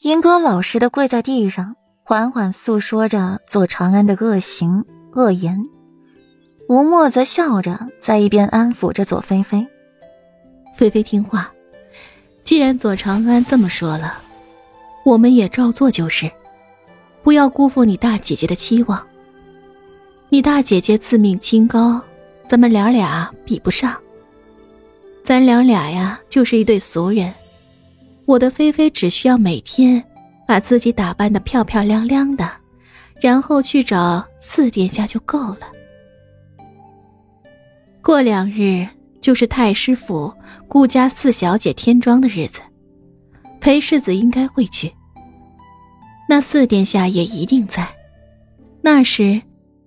英哥老实的跪在地上，缓缓诉说着左长安的恶行恶言。吴墨则笑着在一边安抚着左菲菲：“菲菲听话，既然左长安这么说了，我们也照做就是，不要辜负你大姐姐的期望。你大姐姐自命清高，咱们俩俩比不上。咱俩俩呀，就是一对俗人。我的菲菲只需要每天把自己打扮的漂漂亮亮的，然后去找四殿下就够了。”过两日就是太师府顾家四小姐添妆的日子，裴世子应该会去。那四殿下也一定在，那时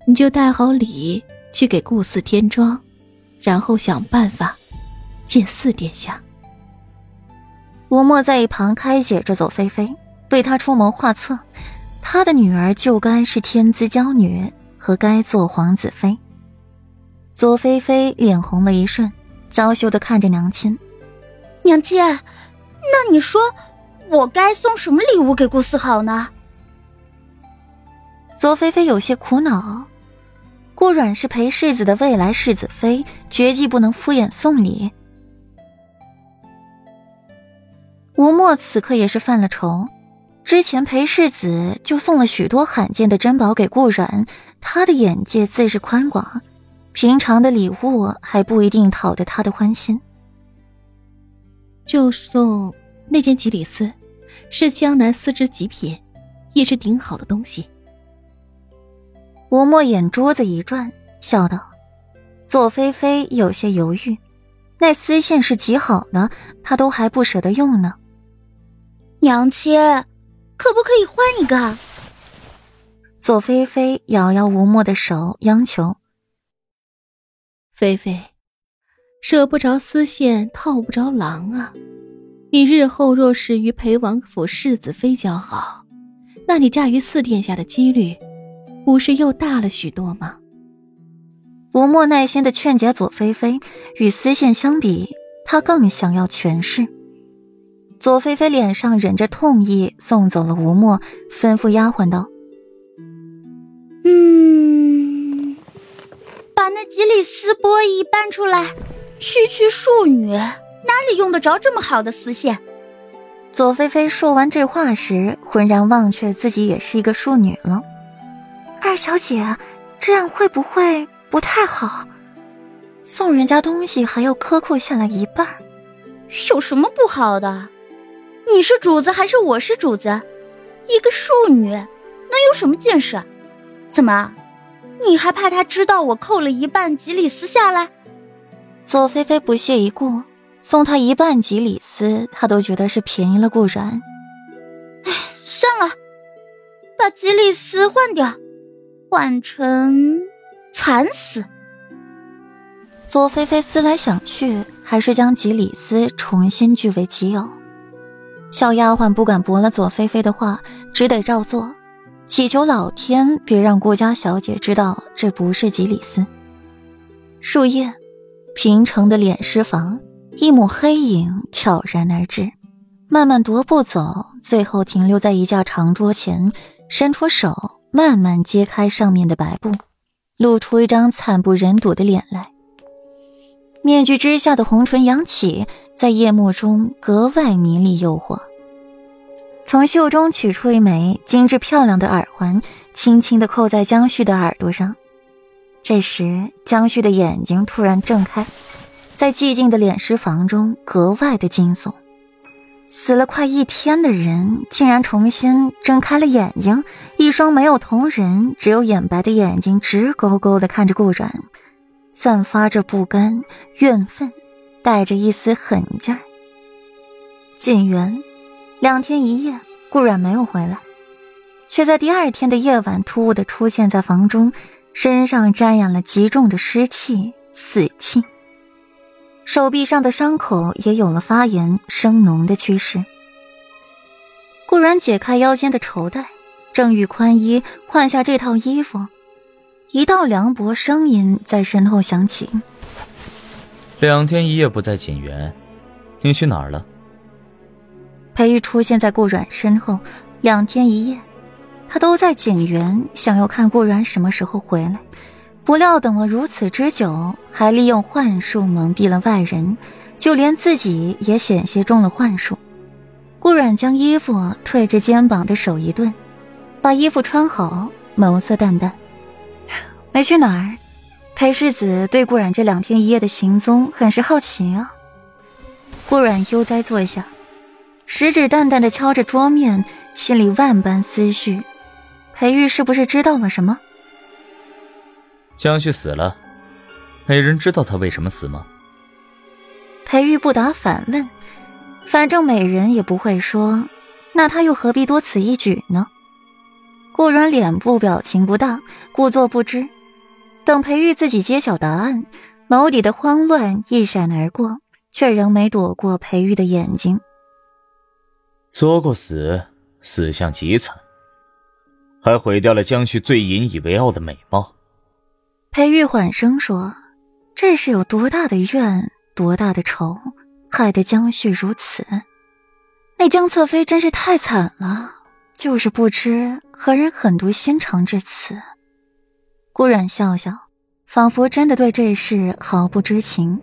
你就带好礼去给顾四添妆，然后想办法见四殿下。吴墨在一旁开解着左菲菲，为她出谋划策。他的女儿就该是天资娇女，和该做皇子妃。左菲菲脸红了一瞬，娇羞的看着娘亲：“娘亲，那你说我该送什么礼物给顾思好呢？”左菲菲有些苦恼，顾阮是裴世子的未来世子妃，绝技不能敷衍送礼。吴墨此刻也是犯了愁，之前裴世子就送了许多罕见的珍宝给顾阮，他的眼界自是宽广。平常的礼物还不一定讨得他的欢心，就送那件吉里斯，是江南丝织极品，也是顶好的东西。吴墨眼珠子一转，笑道：“左菲菲有些犹豫，那丝线是极好的，她都还不舍得用呢。娘亲，可不可以换一个？”左菲菲摇摇吴墨的手，央求。菲菲，舍不着丝线，套不着狼啊！你日后若是与裴王府世子妃交好，那你嫁于四殿下的几率，不是又大了许多吗？吴莫耐心的劝解左菲菲，与丝线相比，他更想要权势。左菲菲脸上忍着痛意，送走了吴墨，吩咐丫鬟道：“嗯。”把那几缕丝波一搬出来，区区庶女哪里用得着这么好的丝线？左菲菲说完这话时，浑然忘却自己也是一个庶女了。二小姐，这样会不会不太好？送人家东西还要克扣下来一半，有什么不好的？你是主子还是我是主子？一个庶女能有什么见识？怎么？你还怕他知道我扣了一半吉里斯下来？左菲菲不屑一顾，送他一半吉里斯，他都觉得是便宜了顾然。哎，算了，把吉里斯换掉，换成惨死。左菲菲思来想去，还是将吉里斯重新据为己有。小丫鬟不敢驳了左菲菲的话，只得照做。祈求老天别让顾家小姐知道这不是吉里斯。树叶，平城的殓尸房，一抹黑影悄然而至，慢慢踱步走，最后停留在一架长桌前，伸出手慢慢揭开上面的白布，露出一张惨不忍睹的脸来。面具之下的红唇扬起，在夜幕中格外迷离诱惑。从袖中取出一枚精致漂亮的耳环，轻轻地扣在江旭的耳朵上。这时，江旭的眼睛突然睁开，在寂静的殓尸房中格外的惊悚。死了快一天的人，竟然重新睁开了眼睛，一双没有瞳仁、只有眼白的眼睛直勾勾地看着顾然，散发着不甘、怨愤，带着一丝狠劲儿。锦园。两天一夜，顾然没有回来，却在第二天的夜晚突兀的出现在房中，身上沾染了极重的湿气、死气，手臂上的伤口也有了发炎生脓的趋势。顾然解开腰间的绸带，正欲宽衣换下这套衣服，一道凉薄声音在身后响起：“两天一夜不在锦园，你去哪儿了？”裴玉出现在顾阮身后，两天一夜，他都在景园，想要看顾阮什么时候回来。不料等了如此之久，还利用幻术蒙蔽了外人，就连自己也险些中了幻术。顾阮将衣服褪至肩膀的手一顿，把衣服穿好，眸色淡淡，没去哪儿。裴世子对顾阮这两天一夜的行踪很是好奇啊。顾阮悠哉坐下，食指淡淡的敲着桌面，心里万般思绪。裴玉是不是知道了什么？江旭死了，没人知道他为什么死吗？裴玉不答，反问：“反正美人也不会说，那他又何必多此一举呢？”顾然脸部表情不大，故作不知。等裴玉自己揭晓答案，眸底的慌乱一闪而过，却仍没躲过裴玉的眼睛。作过死，死相极惨，还毁掉了江旭最引以为傲的美貌。裴玉缓声说：“这是有多大的怨，多大的仇，害得江旭如此？那江侧妃真是太惨了，就是不知何人狠毒心肠至此。”顾然笑笑，仿佛真的对这事毫不知情。